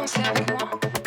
danser avec moi